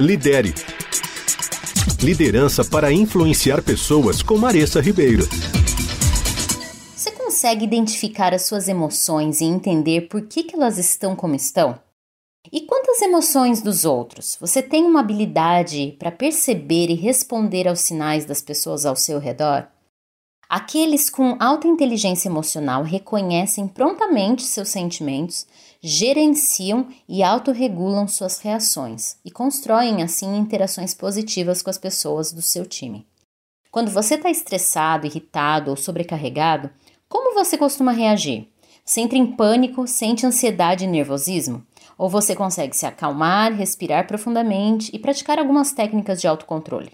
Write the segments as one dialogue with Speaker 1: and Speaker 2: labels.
Speaker 1: Lidere. Liderança para influenciar pessoas com Maressa Ribeiro.
Speaker 2: Você consegue identificar as suas emoções e entender por que, que elas estão como estão? E quantas emoções dos outros? Você tem uma habilidade para perceber e responder aos sinais das pessoas ao seu redor? Aqueles com alta inteligência emocional reconhecem prontamente seus sentimentos, gerenciam e autorregulam suas reações e constroem assim interações positivas com as pessoas do seu time. Quando você está estressado, irritado ou sobrecarregado, como você costuma reagir? Você entra em pânico, sente ansiedade e nervosismo? Ou você consegue se acalmar, respirar profundamente e praticar algumas técnicas de autocontrole?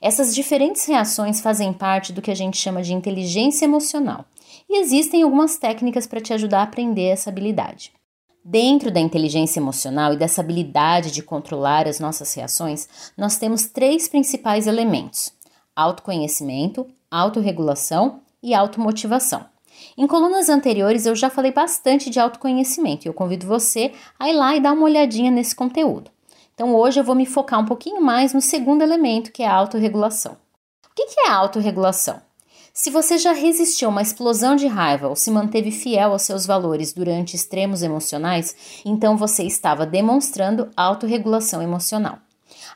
Speaker 2: Essas diferentes reações fazem parte do que a gente chama de inteligência emocional, e existem algumas técnicas para te ajudar a aprender essa habilidade. Dentro da inteligência emocional e dessa habilidade de controlar as nossas reações, nós temos três principais elementos: autoconhecimento, autorregulação e automotivação. Em colunas anteriores eu já falei bastante de autoconhecimento e eu convido você a ir lá e dar uma olhadinha nesse conteúdo. Então hoje eu vou me focar um pouquinho mais no segundo elemento, que é a autorregulação. O que é a autorregulação? Se você já resistiu a uma explosão de raiva ou se manteve fiel aos seus valores durante extremos emocionais, então você estava demonstrando autorregulação emocional.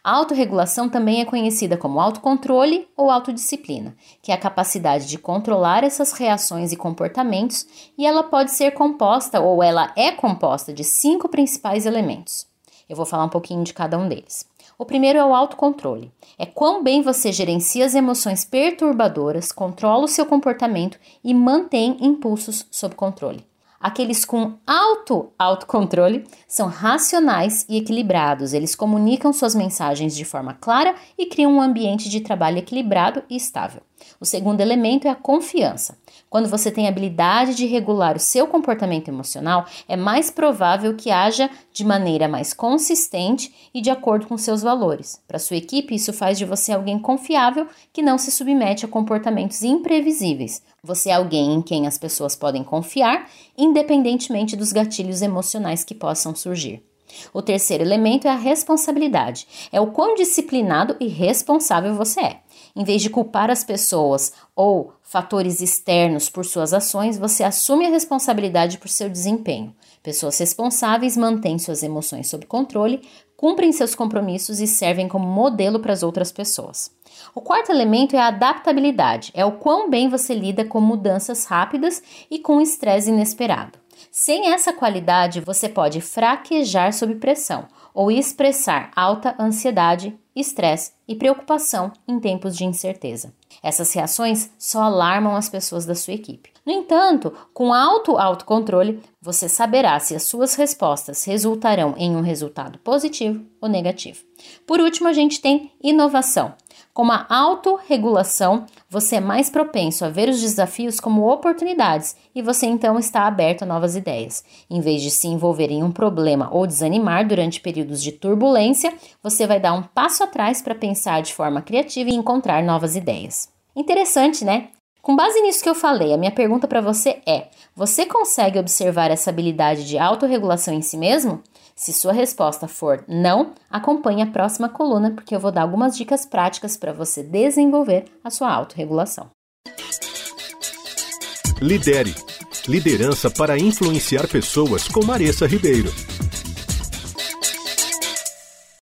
Speaker 2: A autorregulação também é conhecida como autocontrole ou autodisciplina, que é a capacidade de controlar essas reações e comportamentos, e ela pode ser composta ou ela é composta de cinco principais elementos. Eu vou falar um pouquinho de cada um deles. O primeiro é o autocontrole. É quão bem você gerencia as emoções perturbadoras, controla o seu comportamento e mantém impulsos sob controle. Aqueles com alto autocontrole são racionais e equilibrados. Eles comunicam suas mensagens de forma clara e criam um ambiente de trabalho equilibrado e estável. O segundo elemento é a confiança. Quando você tem habilidade de regular o seu comportamento emocional, é mais provável que haja de maneira mais consistente e de acordo com seus valores. Para sua equipe, isso faz de você alguém confiável que não se submete a comportamentos imprevisíveis. Você é alguém em quem as pessoas podem confiar, independentemente dos gatilhos emocionais que possam surgir. O terceiro elemento é a responsabilidade. É o quão disciplinado e responsável você é. Em vez de culpar as pessoas ou fatores externos por suas ações, você assume a responsabilidade por seu desempenho. Pessoas responsáveis mantêm suas emoções sob controle, cumprem seus compromissos e servem como modelo para as outras pessoas. O quarto elemento é a adaptabilidade, é o quão bem você lida com mudanças rápidas e com estresse inesperado. Sem essa qualidade, você pode fraquejar sob pressão ou expressar alta ansiedade, estresse e preocupação em tempos de incerteza. Essas reações só alarmam as pessoas da sua equipe. No entanto, com alto autocontrole, você saberá se as suas respostas resultarão em um resultado positivo ou negativo. Por último, a gente tem inovação. Com a autorregulação, você é mais propenso a ver os desafios como oportunidades e você então está aberto a novas ideias. Em vez de se envolver em um problema ou desanimar durante períodos de turbulência, você vai dar um passo atrás para pensar de forma criativa e encontrar novas ideias. Interessante, né? Com base nisso que eu falei, a minha pergunta para você é: você consegue observar essa habilidade de autorregulação em si mesmo? Se sua resposta for não, acompanhe a próxima coluna porque eu vou dar algumas dicas práticas para você desenvolver a sua autorregulação.
Speaker 1: Lidere. Liderança para influenciar pessoas com Maressa Ribeiro.